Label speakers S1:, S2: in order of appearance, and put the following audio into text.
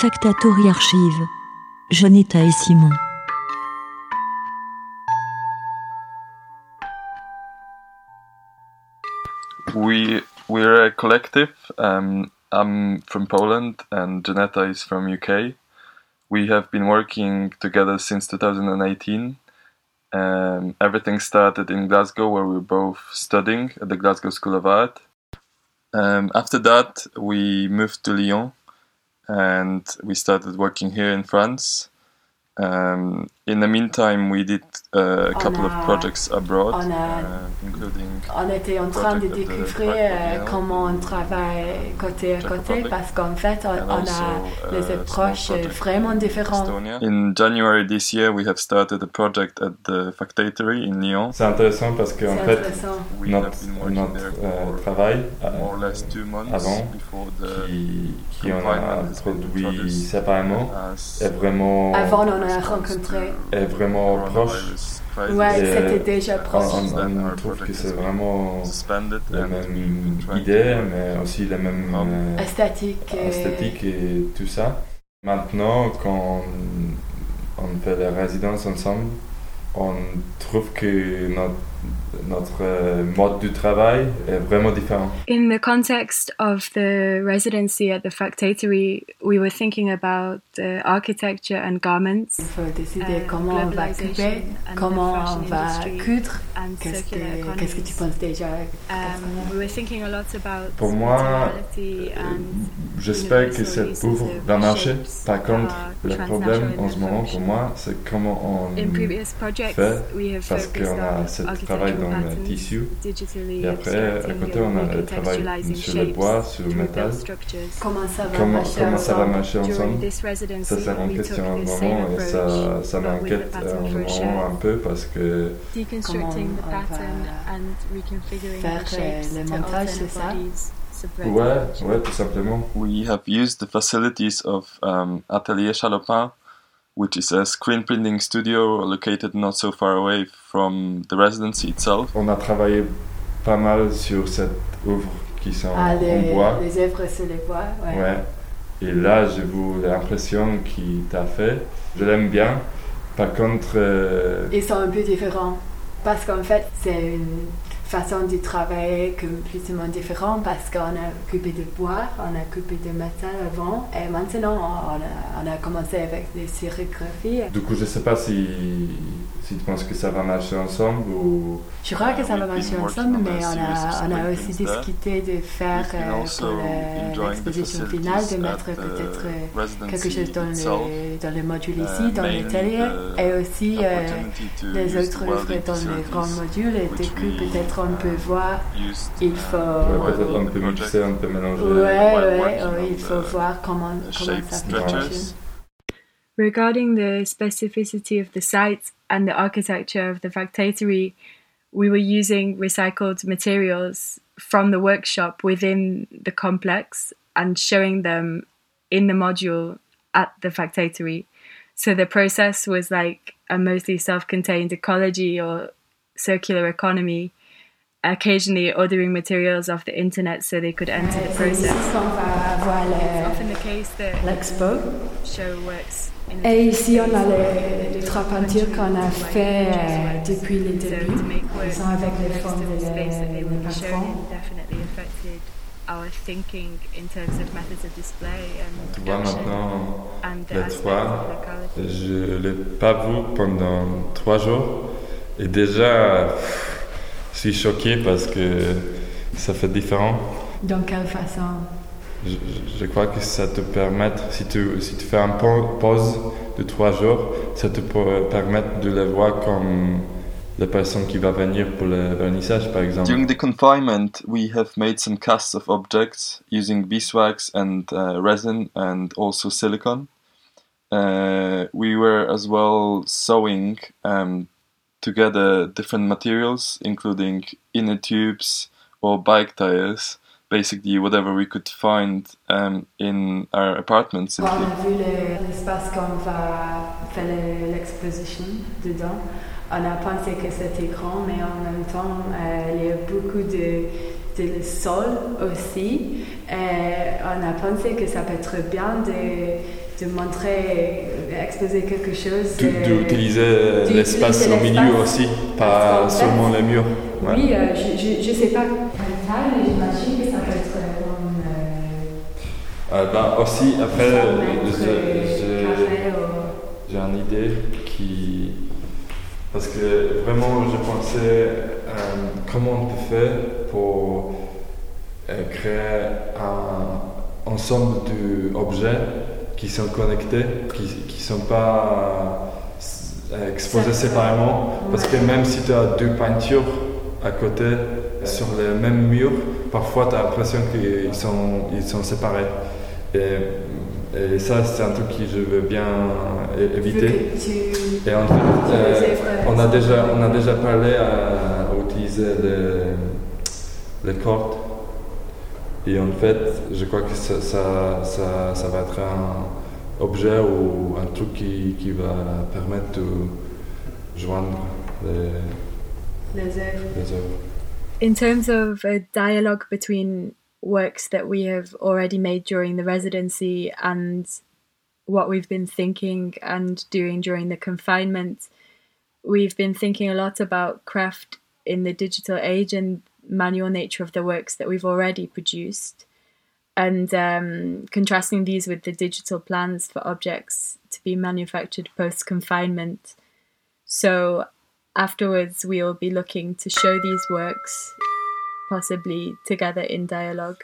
S1: Factatori Archive. Jonita et Simon.
S2: We we're a collective. Um, I'm from Poland and Janetta is from UK. We have been working together since 2018. Um, everything started in Glasgow, where we were both studying at the Glasgow School of Art. Um, after that, we moved to Lyon, and we started working here in France. Um, in the meantime, we did uh, a
S3: On
S2: couple
S3: a-
S2: of projects abroad,
S3: on a-
S2: uh, including
S3: On était en train de découvrir euh, comment on travaille côté à côté parce qu'en fait on, on a
S2: uh,
S3: les
S2: small
S3: approches vraiment
S2: in
S3: différentes.
S2: In January this year, we have started a project at the Factory in Lyon.
S4: C'est intéressant parce qu'en
S3: C'est
S4: fait, notre,
S2: have been working
S4: notre
S2: there
S4: euh,
S2: for
S4: travail euh,
S2: more or less two months
S4: avant,
S2: before the
S4: qui, qui en a produit séparément est vraiment,
S3: Avant on a rencontré.
S2: to
S4: est vraiment proche.
S3: Ouais, c'était déjà
S4: On,
S3: proche.
S4: on- trouve que c'est vraiment la même idée, mais aussi la même euh,
S3: Esthétique. et-
S4: esthétique et tout ça. Maintenant, quand on fait la résidence ensemble, on trouve que notre, notre euh, mode de travail est vraiment différent.
S5: In the context of the residency at the Factory, we were thinking about uh, architecture and garments
S3: Il faut décider
S5: Euh,
S3: comment on va couper,
S5: the
S3: comment on va coudre. Qu'est-ce que, qu'est-ce que tu penses déjà
S5: Um, we were thinking a lot about
S4: Pour moi, Euh,
S5: and
S4: J'espère que ouvre
S5: of
S4: le marché. Par contre, le problème
S5: in
S4: en ce moment pour moi, c'est comment on
S5: In previous projects,
S4: fait
S5: we have
S4: parce
S5: focused
S4: qu'on a
S5: on
S4: ce travail dans le tissu. et après à côté on a le travail sur le bois, sur le métal.
S3: Comment ça va
S4: Comment,
S3: marcher
S4: comment ça va
S3: ensemble
S4: marcher ensemble? Ça c'est en
S5: we
S4: question en moment et ça, ça m'inquiète en
S5: a
S4: moment un peu parce que
S5: Deconstructing the
S3: Comment on
S5: pattern
S3: va
S5: and reconfiguring
S3: faire,
S5: the
S3: euh, le montage, c'est ça?
S4: ouais, ouais, tout simplement.
S2: We have used the facilities of um, Atelier Chalopin, which is a screen printing studio located not so far away from the residency itself.
S4: On a travaillé pas mal sur cette œuvre qui sont
S3: Ah,
S4: en
S3: les,
S4: bois.
S3: les œuvres sur les bois, ouais.
S4: Ouais. Et là, j'ai vu l'impression qu'il t'a fait. Je l'aime bien. Par contre, euh,
S3: Ils sont un peu différents. Parce qu'en fait, c'est une façon de travailler complètement différente parce qu'on a coupé de bois, on a coupé de métal avant et maintenant on a, on a commencé avec des sérigraphies.
S4: du coup, je sais pas si tu penses que ça va marcher ensemble ou?
S3: Je crois que ça va marcher ensemble,
S2: on
S3: mais on a, on a aussi discuté de faire euh,
S2: the
S3: l'exposition finale, de mettre peut-être euh, quelque chose dans le, dans le module
S2: Uh,
S3: ici, dans l'atelier,
S2: the
S3: et aussi euh, les autres œuvres dans le grand module et du coup peut-être on peut
S2: uh,
S3: voir, il
S2: uh,
S3: faut...
S4: Ouais, peut-être on
S2: the
S4: peut mixer, on peut mélanger.
S3: Ouais, ouais, ouais,
S2: on
S3: il faut voir comment, comment ça fonctionne.
S5: Regarding the specificity of the site and the architecture of the factory, we were using recycled materials from the workshop within the complex and showing them in the module at the factory. So the process was like a mostly self-contained ecology or circular economy, occasionally ordering materials off the internet so they could enter the process.
S3: qu'on va avoir
S5: It's often the case that
S3: l'expo.
S5: show works in a
S3: Et ici, on a les, les trois peintures qu'on a fait euh, depuis le
S5: So
S3: début.
S5: to make work
S3: Ils sont avec les
S5: the
S3: formes
S5: they
S3: les
S5: would be shown
S3: patrons.
S5: in definitely affected our thinking in terms of methods of display and
S4: Tu vois, maintenant,
S5: the
S4: les trois, je l'ai pas vu pendant trois jours. Et déjà, je suis choqué parce que ça fait différent.
S3: Dans quelle façon?
S4: Je, je- crois que ça te permet, si tu, si tu fais un pa- pause de trois jours, ça te peut permettre de le voir comme la personne qui va venir pour le vernissage, par exemple.
S2: During the confinement, we have made some casts of objects using beeswax and uh, resin and also silicone. Uh, we were as well sewing um, together different materials, including inner tubes or bike tires, basically whatever we could find um, in our apartment
S3: On a vu le- l'espace qu'on va faire le- l'exposition dedans. On a pensé que c'était grand, mais en même temps, euh, il y a beaucoup de, de sol aussi. Et on a pensé que ça peut être bien de de montrer, d'exposer quelque chose.
S4: D'utiliser l'espace au milieu aussi, pas seulement les murs.
S3: Oui, je ne sais pas quelle j'imagine que ça peut être.
S4: Euh, ben, aussi, après, j'ai une idée qui. Parce que vraiment, je pensais euh, comment on peut faire pour euh, créer un ensemble d'objets qui sont connectés, qui ne sont pas euh, exposés séparément. Parce que même si tu as deux peintures à côté sur le même mur, parfois tu as l'impression qu'ils sont, ils sont séparés. Et, ça, c'est un truc que je veux bien éviter. Et en fait, euh, on, a déjà, on a déjà parlé à, utiliser les, les cordes. Et en fait, je crois que ça, ça, ça, ça va être un objet ou un truc qui, qui va permettre de joindre les,
S3: les œuvres.
S5: In terms of a dialogue between works that we have already made during the residency and what we've been thinking and doing during the confinement. We've been thinking a lot about craft in the digital age and manual nature of the works that we've already produced, and um, contrasting these with the digital plans for objects to be manufactured post confinement. So, afterwards, we'll be looking to show these works possibly together in dialogue.